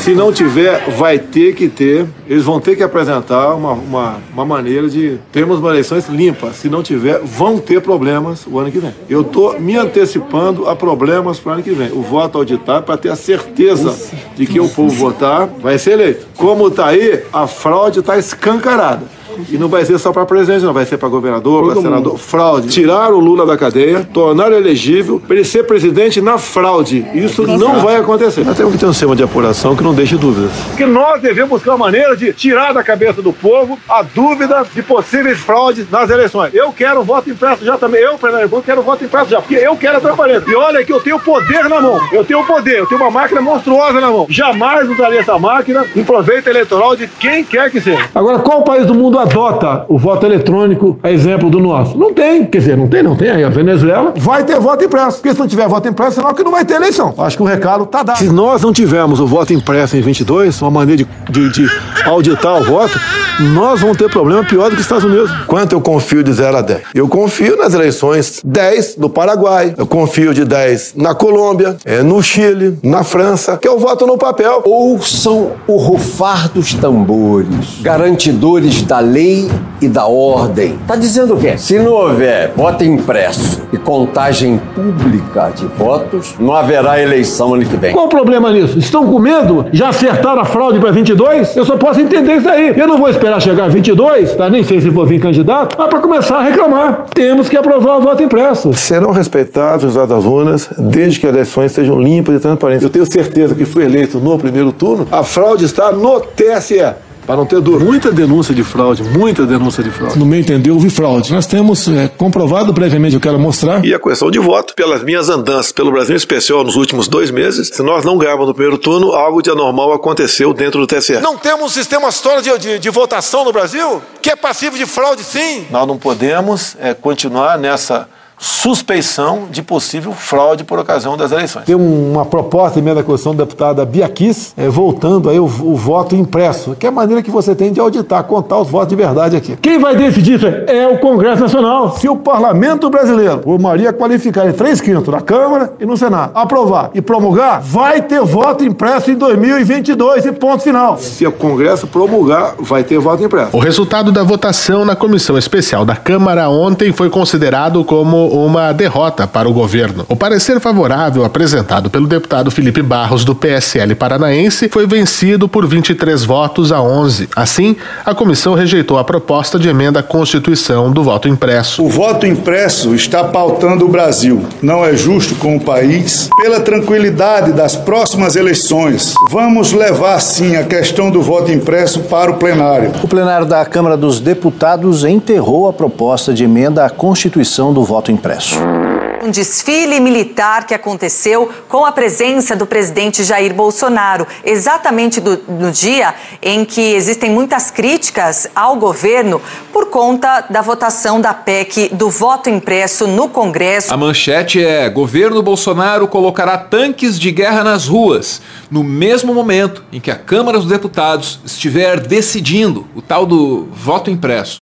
Se não tiver, vai ter que ter. Eles vão ter que apresentar uma, uma, uma maneira de termos uma eleições limpa. Se não tiver, vão ter problemas o ano que vem. Eu estou me antecipando a problemas para o ano que vem. O voto auditário para ter a certeza de que o povo votar vai ser eleito. Como está aí, a fraude está escancarada. E não vai ser só para presidente, não. Vai ser para governador, para senador. Mundo. Fraude. Tirar o Lula da cadeia, tornar elegível para ele ser presidente na fraude. Isso não vai acontecer. Nós temos que ter um sistema de apuração que não deixe dúvidas. Que nós devemos buscar uma maneira de tirar da cabeça do povo a dúvida de possíveis fraudes nas eleições. Eu quero voto impresso já também. Eu, Pernambuco, quero voto impresso já, porque eu quero a transparência. E olha que eu tenho poder na mão. Eu tenho poder, eu tenho uma máquina monstruosa na mão. Jamais usaria essa máquina em proveito eleitoral de quem quer que seja. Agora, qual país do mundo adota o voto eletrônico a exemplo do nosso? Não tem. Quer dizer, não tem, não tem. Aí a Venezuela vai ter voto impresso. Porque se não tiver voto impresso, senão que não vai ter eleição. Acho que o recado está dado. Se nós não tivermos o voto impresso em 22, uma maneira de, de, de auditar o voto, nós vamos ter problema pior do que os Estados Unidos. Quanto eu confio de 0 a 10? Eu confio nas eleições 10 no Paraguai, eu confio de 10 na Colômbia, é, no Chile, na França, que eu voto no papel. Ouçam o rufar dos tambores, garantidores da lei e da ordem. Tá dizendo o quê? Se não houver voto impresso e contagem pública de votos, não haverá eleição ano que vem. Qual o problema nisso? Estão com medo? Já acertaram a fraude para 22? Eu só posso entender isso aí. Eu não vou esperar chegar a 22, tá? Nem sei se vou vir candidato, mas para começar a reclamar. Temos que aprovar o voto impresso. Serão respeitados os dados das urnas desde que as eleições sejam limpas e transparentes. Eu tenho certeza que fui eleito no primeiro turno. A fraude está no TSE. Para não ter dúvida. Muita denúncia de fraude, muita denúncia de fraude. No meu entender, houve fraude. Nós temos é, comprovado previamente, eu quero mostrar. E a correção de voto, pelas minhas andanças pelo Brasil especial nos últimos dois meses, se nós não ganharmos no primeiro turno, algo de anormal aconteceu dentro do TSE. Não temos um sistema sólido de, de, de, votação no Brasil? Que é passivo de fraude, sim. Nós não podemos é, continuar nessa suspeição de possível fraude por ocasião das eleições. Tem uma proposta emenda da Constituição da deputada Bia Kiss, é, voltando aí o, o, voto impresso, que é a maneira que você tem de auditar, contar os votos de verdade aqui. Quem vai decidir isso é o Congresso Nacional. Se o Parlamento Brasileiro, por maioria qualificada em três quintos na Câmara e no Senado, aprovar e promulgar, vai ter voto impresso em 2022 e ponto final. Se o Congresso promulgar, vai ter voto impresso. O resultado da votação na Comissão Especial da Câmara ontem foi considerado como uma derrota para o governo. O parecer favorável apresentado pelo deputado Felipe Barros do PSL paranaense foi vencido por 23 votos a 11. Assim, a comissão rejeitou a proposta de emenda à Constituição do voto impresso. O voto impresso está pautando o Brasil. Não é justo com o país. Pela tranquilidade das próximas eleições, vamos levar sim a questão do voto impresso para o plenário. O plenário da Câmara dos Deputados enterrou a proposta de emenda à Constituição do voto impresso impresso. Um desfile militar que aconteceu com a presença do presidente Jair Bolsonaro, exatamente do, no dia em que existem muitas críticas ao governo por conta da votação da PEC do voto impresso no Congresso. A manchete é: governo Bolsonaro colocará tanques de guerra nas ruas, no mesmo momento em que a Câmara dos Deputados estiver decidindo o tal do voto impresso.